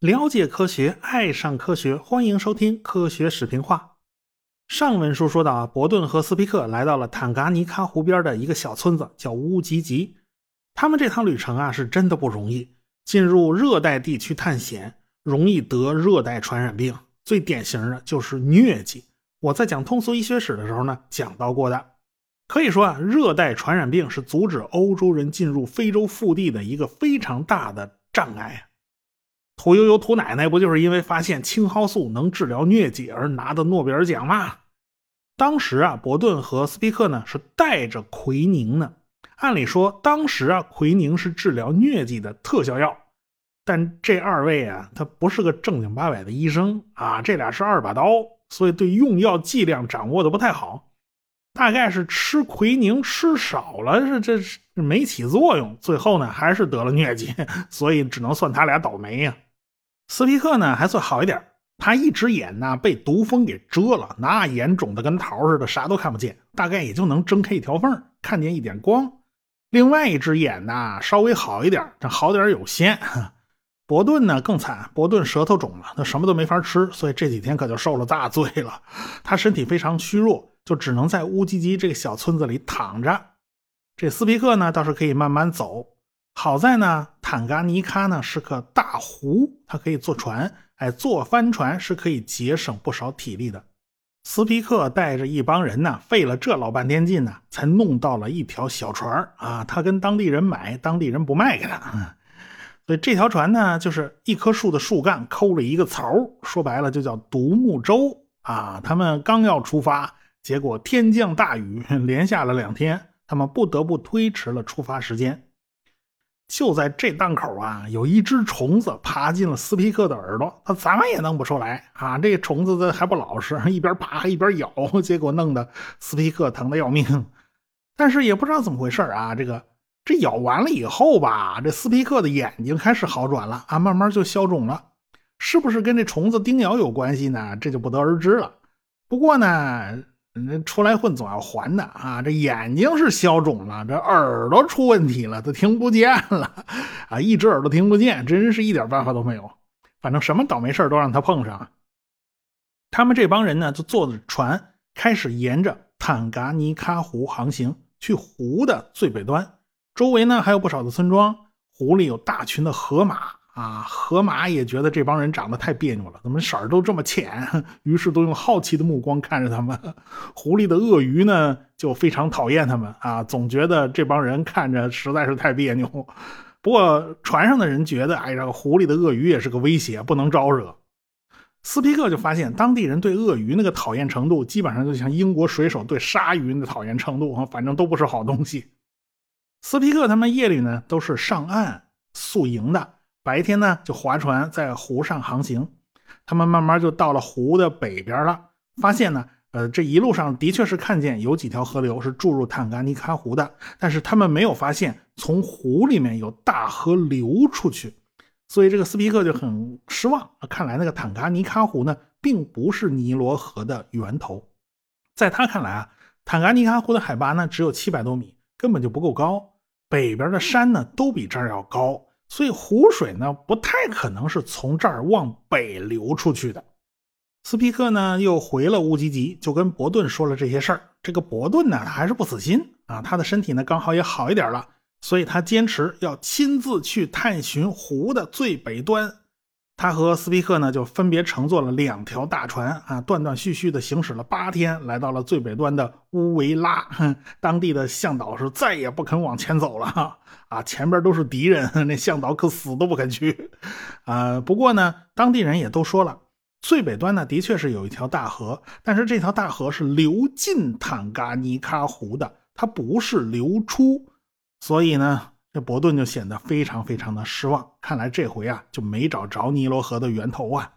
了解科学，爱上科学，欢迎收听科学视频化。上文书说到啊，伯顿和斯皮克来到了坦噶尼卡湖边的一个小村子，叫乌吉吉。他们这趟旅程啊，是真的不容易。进入热带地区探险，容易得热带传染病，最典型的就是疟疾。我在讲通俗医学史的时候呢，讲到过的。可以说啊，热带传染病是阻止欧洲人进入非洲腹地的一个非常大的障碍。屠呦呦、屠奶奶不就是因为发现青蒿素能治疗疟疾而拿的诺贝尔奖吗？当时啊，伯顿和斯皮克呢是带着奎宁呢。按理说，当时啊，奎宁是治疗疟疾的特效药，但这二位啊，他不是个正经八百的医生啊，这俩是二把刀，所以对用药剂量掌握的不太好。大概是吃奎宁吃少了，是这这没起作用，最后呢还是得了疟疾，所以只能算他俩倒霉呀。斯皮克呢还算好一点，他一只眼呢被毒蜂给蛰了，那眼肿的跟桃似的，啥都看不见，大概也就能睁开一条缝，看见一点光。另外一只眼呢稍微好一点，这好点有限。伯顿呢更惨，伯顿舌头肿了，他什么都没法吃，所以这几天可就受了大罪了。他身体非常虚弱，就只能在乌吉吉这个小村子里躺着。这斯皮克呢倒是可以慢慢走。好在呢，坦噶尼卡呢是个大湖，它可以坐船，哎，坐帆船是可以节省不少体力的。斯皮克带着一帮人呢，费了这老半天劲呢，才弄到了一条小船啊。他跟当地人买，当地人不卖给他，所以这条船呢，就是一棵树的树干抠了一个槽，说白了就叫独木舟啊。他们刚要出发，结果天降大雨，连下了两天，他们不得不推迟了出发时间。就在这档口啊，有一只虫子爬进了斯皮克的耳朵，他怎么也弄不出来啊！这虫子还不老实，一边爬一边咬，结果弄得斯皮克疼得要命。但是也不知道怎么回事啊，这个这咬完了以后吧，这斯皮克的眼睛开始好转了啊，慢慢就消肿了，是不是跟这虫子叮咬有关系呢？这就不得而知了。不过呢。那出来混总要还的啊！这眼睛是消肿了，这耳朵出问题了，他听不见了啊！一只耳朵听不见，真是一点办法都没有。反正什么倒霉事都让他碰上。他们这帮人呢，就坐着船开始沿着坦噶尼喀湖航行，去湖的最北端。周围呢还有不少的村庄，湖里有大群的河马。啊，河马也觉得这帮人长得太别扭了，怎么色儿都这么浅？于是都用好奇的目光看着他们。狐狸的鳄鱼呢，就非常讨厌他们啊，总觉得这帮人看着实在是太别扭。不过船上的人觉得，哎，这个湖里的鳄鱼也是个威胁，不能招惹。斯皮克就发现，当地人对鳄鱼那个讨厌程度，基本上就像英国水手对鲨鱼的讨厌程度啊，反正都不是好东西。斯皮克他们夜里呢，都是上岸宿营的。白天呢，就划船在湖上航行。他们慢慢就到了湖的北边了，发现呢，呃，这一路上的确是看见有几条河流是注入坦噶尼卡湖的，但是他们没有发现从湖里面有大河流出去。所以这个斯皮克就很失望。看来那个坦噶尼卡湖呢，并不是尼罗河的源头。在他看来啊，坦噶尼卡湖的海拔呢只有七百多米，根本就不够高。北边的山呢都比这儿要高。所以湖水呢不太可能是从这儿往北流出去的。斯皮克呢又回了乌吉吉，就跟伯顿说了这些事儿。这个伯顿呢他还是不死心啊，他的身体呢刚好也好一点了，所以他坚持要亲自去探寻湖的最北端。他和斯皮克呢，就分别乘坐了两条大船啊，断断续续的行驶了八天，来到了最北端的乌维拉。当地的向导是再也不肯往前走了啊，前边都是敌人，那向导可死都不肯去啊。不过呢，当地人也都说了，最北端呢的确是有一条大河，但是这条大河是流进坦噶尼喀湖的，它不是流出，所以呢。这伯顿就显得非常非常的失望，看来这回啊就没找着尼罗河的源头啊。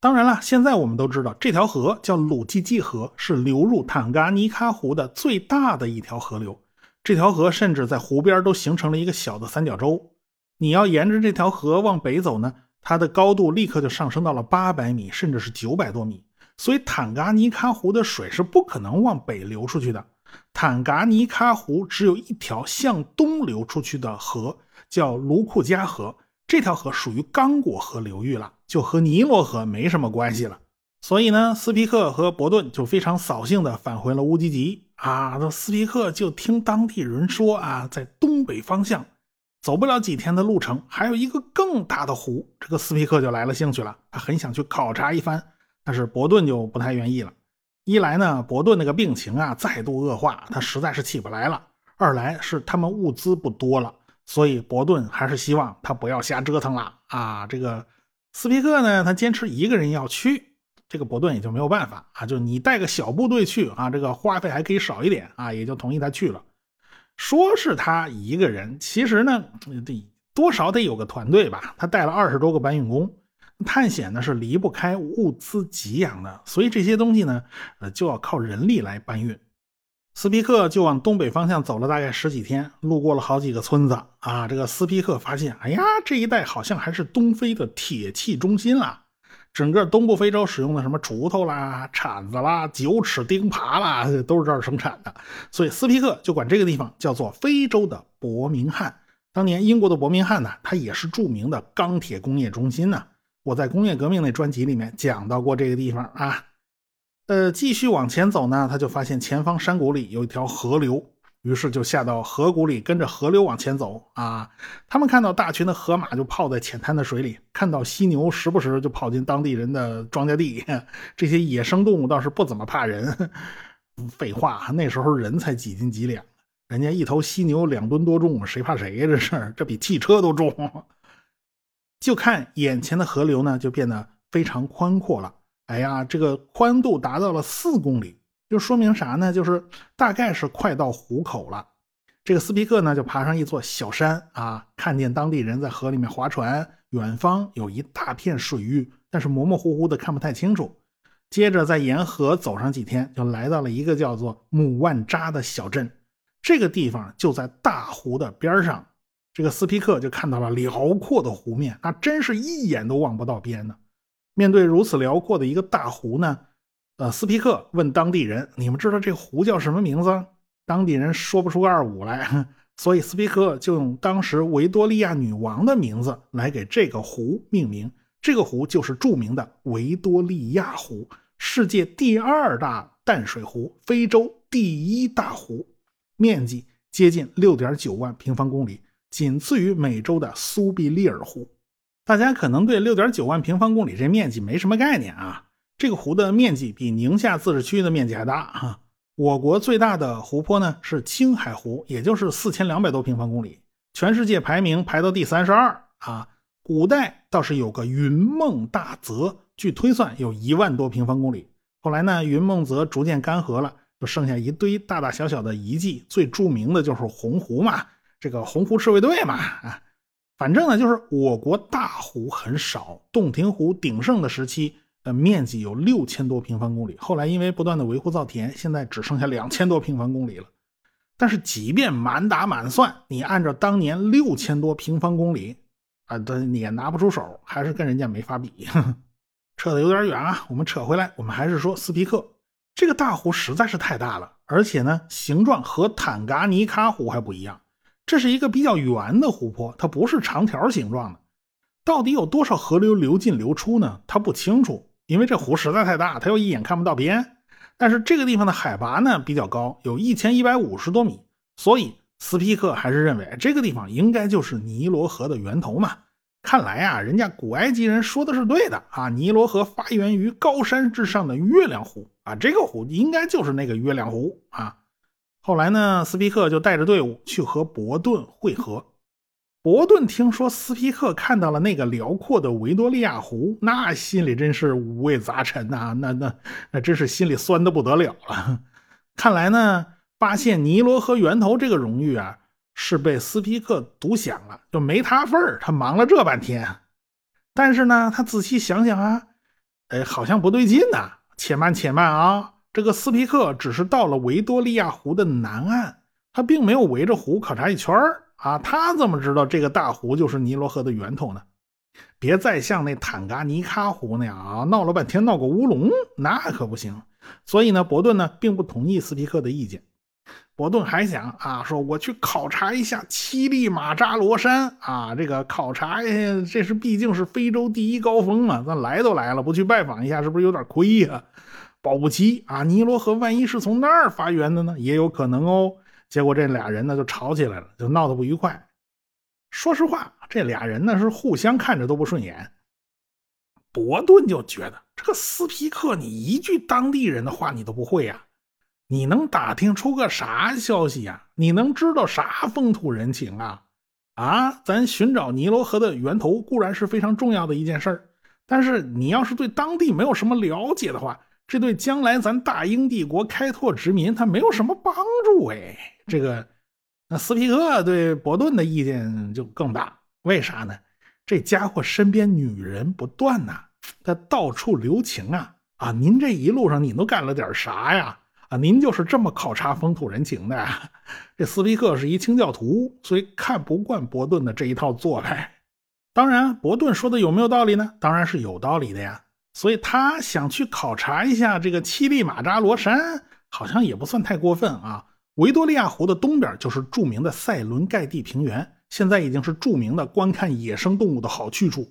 当然了，现在我们都知道这条河叫鲁基基河，是流入坦噶尼喀湖的最大的一条河流。这条河甚至在湖边都形成了一个小的三角洲。你要沿着这条河往北走呢，它的高度立刻就上升到了八百米，甚至是九百多米。所以坦噶尼喀湖的水是不可能往北流出去的。坦噶尼喀湖只有一条向东流出去的河，叫卢库加河。这条河属于刚果河流域了，就和尼罗河没什么关系了。所以呢，斯皮克和伯顿就非常扫兴地返回了乌吉吉啊。那斯皮克就听当地人说啊，在东北方向走不了几天的路程，还有一个更大的湖。这个斯皮克就来了兴趣了，他很想去考察一番。但是伯顿就不太愿意了。一来呢，伯顿那个病情啊再度恶化，他实在是起不来了；二来是他们物资不多了。所以伯顿还是希望他不要瞎折腾了啊！这个斯皮克呢，他坚持一个人要去，这个伯顿也就没有办法啊。就你带个小部队去啊，这个花费还可以少一点啊，也就同意他去了。说是他一个人，其实呢，得多少得有个团队吧。他带了二十多个搬运工，探险呢是离不开物资给养的，所以这些东西呢，呃，就要靠人力来搬运。斯皮克就往东北方向走了大概十几天，路过了好几个村子啊。这个斯皮克发现，哎呀，这一带好像还是东非的铁器中心啦。整个东部非洲使用的什么锄头啦、铲子啦、九齿钉耙啦，都是这儿生产的。所以斯皮克就管这个地方叫做非洲的伯明翰。当年英国的伯明翰呢，它也是著名的钢铁工业中心呢。我在工业革命那专辑里面讲到过这个地方啊。呃，继续往前走呢，他就发现前方山谷里有一条河流，于是就下到河谷里，跟着河流往前走啊。他们看到大群的河马就泡在浅滩的水里，看到犀牛时不时就跑进当地人的庄稼地。这些野生动物倒是不怎么怕人。废话，那时候人才几斤几两，人家一头犀牛两吨多重，谁怕谁呀？这是，这比汽车都重。就看眼前的河流呢，就变得非常宽阔了。哎呀，这个宽度达到了四公里，就说明啥呢？就是大概是快到湖口了。这个斯皮克呢，就爬上一座小山啊，看见当地人在河里面划船，远方有一大片水域，但是模模糊糊的看不太清楚。接着在沿河走上几天，就来到了一个叫做姆万扎的小镇。这个地方就在大湖的边上，这个斯皮克就看到了辽阔的湖面，那真是一眼都望不到边呢。面对如此辽阔的一个大湖呢，呃，斯皮克问当地人：“你们知道这湖叫什么名字？”当地人说不出个二五来，所以斯皮克就用当时维多利亚女王的名字来给这个湖命名。这个湖就是著名的维多利亚湖，世界第二大淡水湖，非洲第一大湖，面积接近六点九万平方公里，仅次于美洲的苏必利尔湖。大家可能对六点九万平方公里这面积没什么概念啊。这个湖的面积比宁夏自治区的面积还大啊。我国最大的湖泊呢是青海湖，也就是四千两百多平方公里，全世界排名排到第三十二啊。古代倒是有个云梦大泽，据推算有一万多平方公里。后来呢，云梦泽逐渐干涸了，就剩下一堆大大小小的遗迹，最著名的就是洪湖嘛，这个洪湖赤卫队嘛啊。反正呢，就是我国大湖很少。洞庭湖鼎盛的时期，呃，面积有六千多平方公里。后来因为不断的维护造田，现在只剩下两千多平方公里了。但是即便满打满算，你按照当年六千多平方公里，啊，你也拿不出手，还是跟人家没法比。扯的有点远啊，我们扯回来，我们还是说斯皮克这个大湖实在是太大了，而且呢，形状和坦噶尼喀湖还不一样。这是一个比较圆的湖泊，它不是长条形状的。到底有多少河流流进流出呢？他不清楚，因为这湖实在太大，他又一眼看不到边。但是这个地方的海拔呢比较高，有一千一百五十多米，所以斯皮克还是认为这个地方应该就是尼罗河的源头嘛。看来啊，人家古埃及人说的是对的啊，尼罗河发源于高山之上的月亮湖啊，这个湖应该就是那个月亮湖啊。后来呢，斯皮克就带着队伍去和伯顿会合。伯顿听说斯皮克看到了那个辽阔的维多利亚湖，那心里真是五味杂陈呐，那那那真是心里酸的不得了了。看来呢，发现尼罗河源头这个荣誉啊，是被斯皮克独享了，就没他份儿。他忙了这半天，但是呢，他仔细想想啊，哎，好像不对劲呐。且慢且慢啊。这个斯皮克只是到了维多利亚湖的南岸，他并没有围着湖考察一圈啊，他怎么知道这个大湖就是尼罗河的源头呢？别再像那坦噶尼喀湖那样啊，闹了半天闹个乌龙，那可不行。所以呢，伯顿呢并不同意斯皮克的意见。伯顿还想啊，说我去考察一下乞力马扎罗山啊，这个考察，这是毕竟是非洲第一高峰啊，咱来都来了，不去拜访一下，是不是有点亏呀？保不齐啊，尼罗河万一是从那儿发源的呢，也有可能哦。结果这俩人呢就吵起来了，就闹得不愉快。说实话，这俩人呢是互相看着都不顺眼。伯顿就觉得这个斯皮克，你一句当地人的话你都不会呀。你能打听出个啥消息呀？你能知道啥风土人情啊？啊，咱寻找尼罗河的源头固然是非常重要的一件事儿，但是你要是对当地没有什么了解的话，这对将来咱大英帝国开拓殖民，它没有什么帮助哎。这个，那斯皮克对伯顿的意见就更大，为啥呢？这家伙身边女人不断呐，他到处留情啊啊！您这一路上你都干了点啥呀？啊，您就是这么考察风土人情的？这斯皮克是一清教徒，所以看不惯伯顿的这一套做派。当然，伯顿说的有没有道理呢？当然是有道理的呀。所以他想去考察一下这个乞力马扎罗山，好像也不算太过分啊。维多利亚湖的东边就是著名的塞伦盖蒂平原，现在已经是著名的观看野生动物的好去处。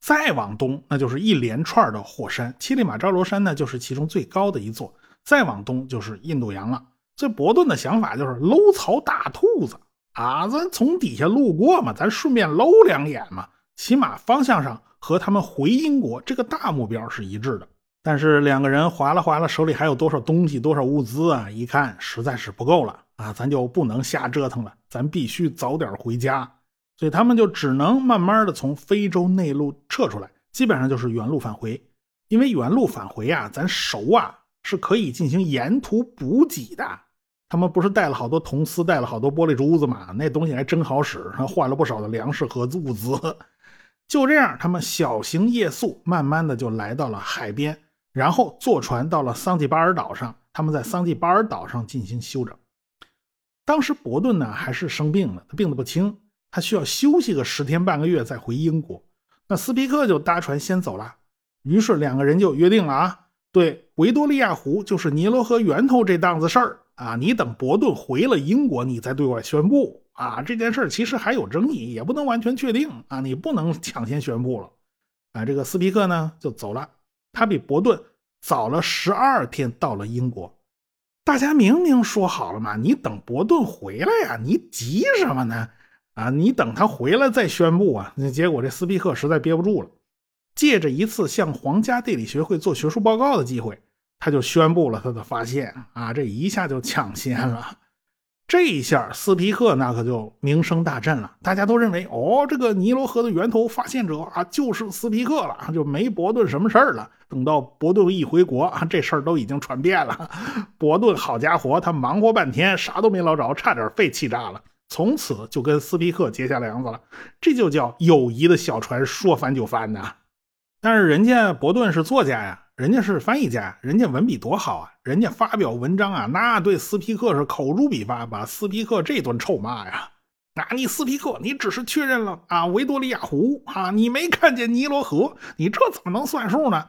再往东，那就是一连串的火山，乞力马扎罗山呢，就是其中最高的一座。再往东就是印度洋了。这伯顿的想法就是搂草打兔子啊，咱从底下路过嘛，咱顺便搂两眼嘛，起码方向上和他们回英国这个大目标是一致的。但是两个人划拉划拉手里还有多少东西、多少物资啊？一看实在是不够了啊，咱就不能瞎折腾了，咱必须早点回家。所以他们就只能慢慢的从非洲内陆撤出来，基本上就是原路返回。因为原路返回啊，咱熟啊。是可以进行沿途补给的。他们不是带了好多铜丝，带了好多玻璃珠子吗？那东西还真好使，换了不少的粮食和物资。就这样，他们小行夜宿，慢慢的就来到了海边，然后坐船到了桑吉巴尔岛上。他们在桑吉巴尔岛上进行休整。当时伯顿呢还是生病了，他病得不轻，他需要休息个十天半个月再回英国。那斯皮克就搭船先走了，于是两个人就约定了啊。对，维多利亚湖就是尼罗河源头这档子事儿啊！你等伯顿回了英国，你再对外宣布啊！这件事其实还有争议，也不能完全确定啊！你不能抢先宣布了啊！这个斯皮克呢就走了，他比伯顿早了十二天到了英国。大家明明说好了嘛，你等伯顿回来呀，你急什么呢？啊，你等他回来再宣布啊！那结果这斯皮克实在憋不住了。借着一次向皇家地理学会做学术报告的机会，他就宣布了他的发现啊！这一下就抢先了，这一下斯皮克那可就名声大振了。大家都认为，哦，这个尼罗河的源头发现者啊，就是斯皮克了，就没伯顿什么事儿了。等到伯顿一回国啊，这事儿都已经传遍了。伯顿好家伙，他忙活半天，啥都没捞着，差点肺气炸了。从此就跟斯皮克结下梁子了。这就叫友谊的小船说翻就翻呐！但是人家伯顿是作家呀，人家是翻译家，人家文笔多好啊！人家发表文章啊，那对斯皮克是口诛笔伐，把斯皮克这顿臭骂呀！那你斯皮克，你只是确认了啊维多利亚湖啊，你没看见尼罗河，你这怎么能算数呢？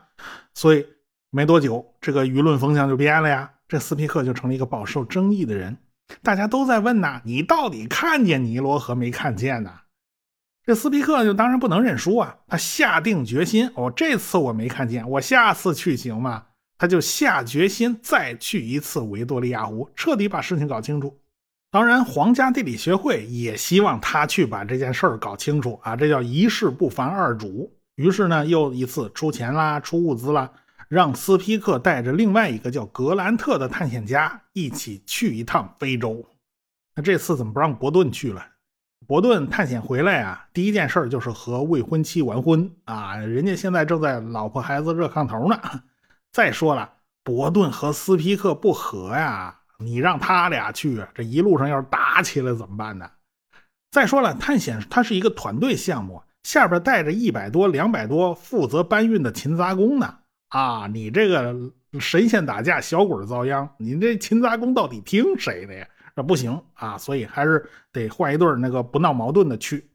所以没多久，这个舆论风向就变了呀，这斯皮克就成了一个饱受争议的人，大家都在问呐，你到底看见尼罗河没看见呢？这斯皮克就当然不能认输啊！他下定决心，哦，这次我没看见，我下次去行吗？他就下决心再去一次维多利亚湖，彻底把事情搞清楚。当然，皇家地理学会也希望他去把这件事儿搞清楚啊！这叫一事不烦二主。于是呢，又一次出钱啦，出物资啦，让斯皮克带着另外一个叫格兰特的探险家一起去一趟非洲。那这次怎么不让伯顿去了？伯顿探险回来啊，第一件事就是和未婚妻完婚啊！人家现在正在老婆孩子热炕头呢。再说了，伯顿和斯皮克不和呀，你让他俩去，这一路上要是打起来怎么办呢？再说了，探险它是一个团队项目，下边带着一百多、两百多负责搬运的勤杂工呢。啊，你这个神仙打架，小鬼遭殃，你这勤杂工到底听谁的呀？这不行啊，所以还是得换一对那个不闹矛盾的去。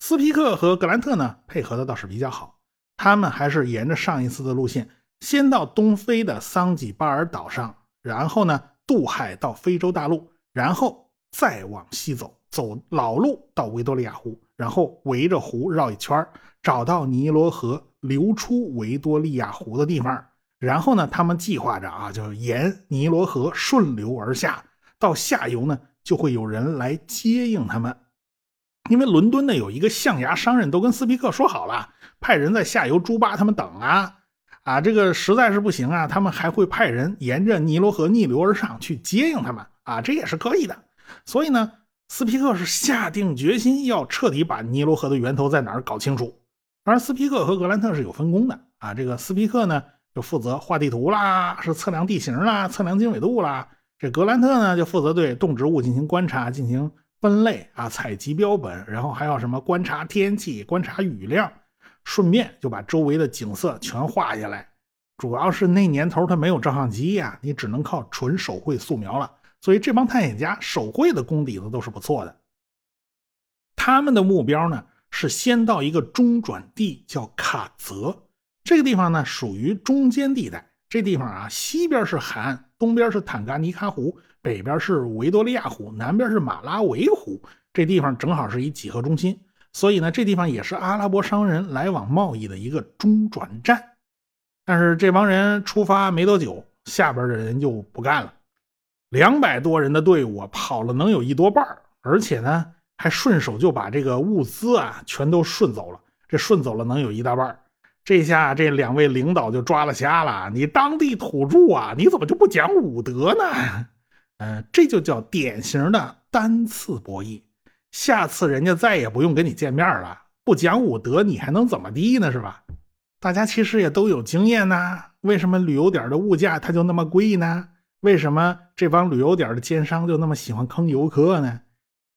斯皮克和格兰特呢配合的倒是比较好，他们还是沿着上一次的路线，先到东非的桑吉巴尔岛上，然后呢渡海到非洲大陆，然后再往西走，走老路到维多利亚湖，然后围着湖绕一圈，找到尼罗河流出维多利亚湖的地方。然后呢，他们计划着啊，就沿尼罗河顺流而下，到下游呢，就会有人来接应他们。因为伦敦呢有一个象牙商人，都跟斯皮克说好了，派人在下游朱巴他们等啊。啊，这个实在是不行啊，他们还会派人沿着尼罗河逆流而上去接应他们啊，这也是可以的。所以呢，斯皮克是下定决心要彻底把尼罗河的源头在哪儿搞清楚。而斯皮克和格兰特是有分工的啊，这个斯皮克呢就负责画地图啦，是测量地形啦，测量经纬度啦。这格兰特呢就负责对动植物进行观察，进行分类啊，采集标本，然后还要什么观察天气，观察雨量。顺便就把周围的景色全画下来，主要是那年头他没有照相机呀，你只能靠纯手绘素描了。所以这帮探险家手绘的功底子都是不错的。他们的目标呢是先到一个中转地，叫卡泽。这个地方呢属于中间地带。这地方啊，西边是海岸，东边是坦噶尼卡湖，北边是维多利亚湖，南边是马拉维湖。这地方正好是一几何中心。所以呢，这地方也是阿拉伯商人来往贸易的一个中转站。但是这帮人出发没多久，下边的人就不干了。两百多人的队伍跑了能有一多半而且呢，还顺手就把这个物资啊全都顺走了。这顺走了能有一大半这下这两位领导就抓了瞎了。你当地土著啊，你怎么就不讲武德呢？嗯，这就叫典型的单次博弈。下次人家再也不用跟你见面了，不讲武德，你还能怎么地呢？是吧？大家其实也都有经验呐。为什么旅游点的物价它就那么贵呢？为什么这帮旅游点的奸商就那么喜欢坑游客呢？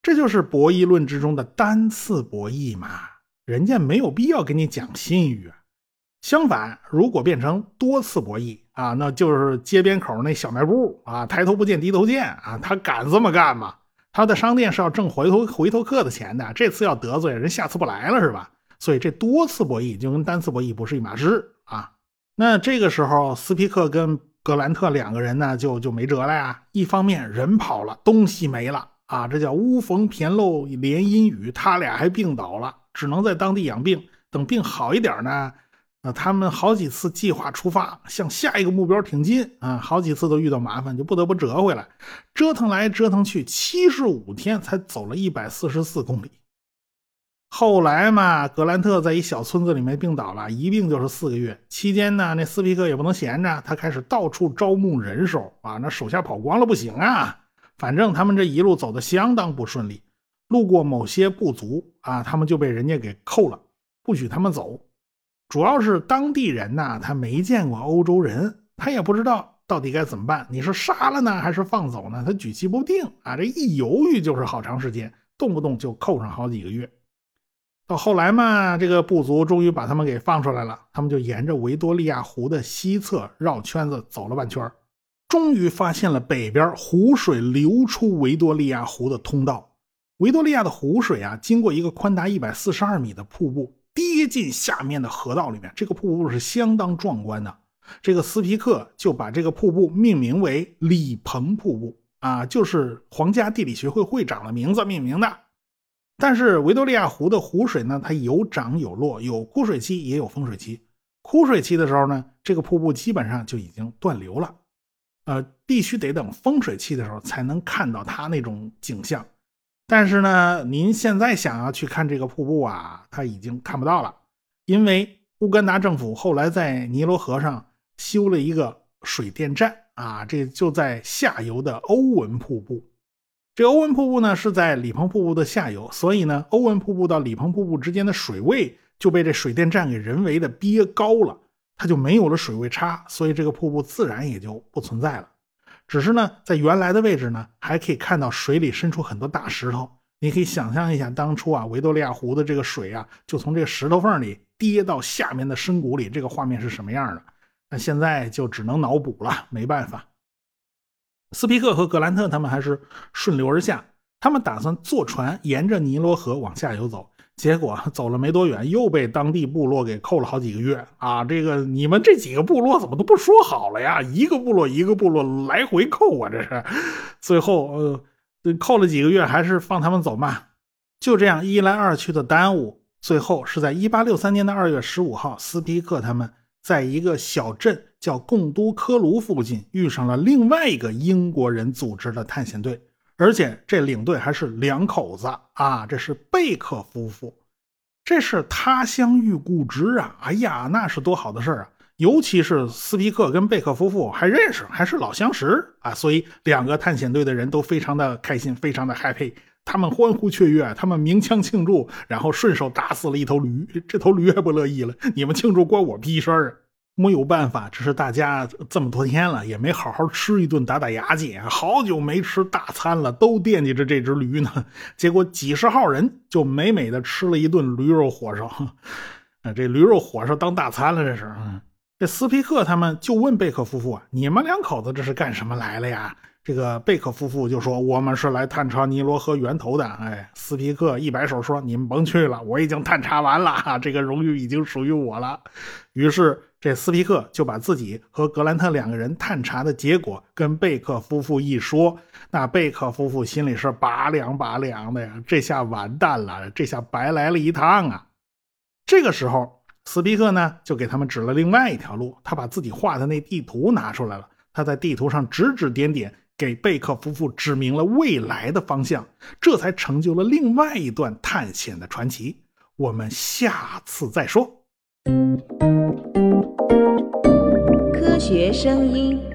这就是博弈论之中的单次博弈嘛。人家没有必要跟你讲信誉。啊相反，如果变成多次博弈啊，那就是街边口那小卖部啊，抬头不见低头见啊，他敢这么干吗？他的商店是要挣回头回头客的钱的，这次要得罪人，下次不来了是吧？所以这多次博弈就跟单次博弈不是一码事啊。那这个时候，斯皮克跟格兰特两个人呢，就就没辙了呀。一方面人跑了，东西没了啊，这叫屋逢骈漏连阴雨，他俩还病倒了，只能在当地养病，等病好一点呢。啊他们好几次计划出发，向下一个目标挺进啊，好几次都遇到麻烦，就不得不折回来，折腾来折腾去，七十五天才走了一百四十四公里。后来嘛，格兰特在一小村子里面病倒了，一病就是四个月。期间呢，那斯皮克也不能闲着，他开始到处招募人手啊，那手下跑光了不行啊。反正他们这一路走的相当不顺利，路过某些部族啊，他们就被人家给扣了，不许他们走。主要是当地人呐，他没见过欧洲人，他也不知道到底该怎么办。你是杀了呢，还是放走呢？他举棋不定啊！这一犹豫就是好长时间，动不动就扣上好几个月。到后来嘛，这个部族终于把他们给放出来了，他们就沿着维多利亚湖的西侧绕圈子走了半圈，终于发现了北边湖水流出维多利亚湖的通道。维多利亚的湖水啊，经过一个宽达一百四十二米的瀑布。跌进下面的河道里面，这个瀑布是相当壮观的。这个斯皮克就把这个瀑布命名为李鹏瀑布啊，就是皇家地理学会会长的名字命名的。但是维多利亚湖的湖水呢，它有涨有落，有枯水期也有丰水期。枯水期的时候呢，这个瀑布基本上就已经断流了，呃，必须得等丰水期的时候才能看到它那种景象。但是呢，您现在想要去看这个瀑布啊，它已经看不到了，因为乌干达政府后来在尼罗河上修了一个水电站啊，这就在下游的欧文瀑布。这欧文瀑布呢是在里彭瀑布的下游，所以呢，欧文瀑布到里彭瀑布之间的水位就被这水电站给人为的憋高了，它就没有了水位差，所以这个瀑布自然也就不存在了。只是呢，在原来的位置呢，还可以看到水里伸出很多大石头。你可以想象一下，当初啊，维多利亚湖的这个水啊，就从这个石头缝里跌到下面的深谷里，这个画面是什么样的？那现在就只能脑补了，没办法。斯皮克和格兰特他们还是顺流而下，他们打算坐船沿着尼罗河往下游走，结果走了没多远，又被当地部落给扣了好几个月啊！这个你们这几个部落怎么都不说好了呀？一个部落一个部落来回扣啊！这是，最后呃，扣了几个月，还是放他们走嘛？就这样一来二去的耽误，最后是在一八六三年的二月十五号，斯皮克他们在一个小镇叫贡都科卢附近遇上了另外一个英国人组织的探险队。而且这领队还是两口子啊，这是贝克夫妇，这是他乡遇故知啊！哎呀，那是多好的事儿啊！尤其是斯皮克跟贝克夫妇还认识，还是老相识啊，所以两个探险队的人都非常的开心，非常的 happy，他们欢呼雀跃，他们鸣枪庆祝，然后顺手打死了一头驴，这头驴还不乐意了，你们庆祝关我屁事儿啊！没有办法，只是大家这么多天了，也没好好吃一顿打打牙祭，好久没吃大餐了，都惦记着这只驴呢。结果几十号人就美美的吃了一顿驴肉火烧，这驴肉火烧当大餐了，这是。这斯皮克他们就问贝克夫妇：“你们两口子这是干什么来了呀？”这个贝克夫妇就说：“我们是来探查尼罗河源头的。”哎，斯皮克一摆手说：“你们甭去了，我已经探查完了，这个荣誉已经属于我了。”于是。这斯皮克就把自己和格兰特两个人探查的结果跟贝克夫妇一说，那贝克夫妇心里是拔凉拔凉的呀，这下完蛋了，这下白来了一趟啊！这个时候，斯皮克呢就给他们指了另外一条路，他把自己画的那地图拿出来了，他在地图上指指点点，给贝克夫妇指明了未来的方向，这才成就了另外一段探险的传奇。我们下次再说。科学声音。